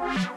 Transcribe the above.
Wow.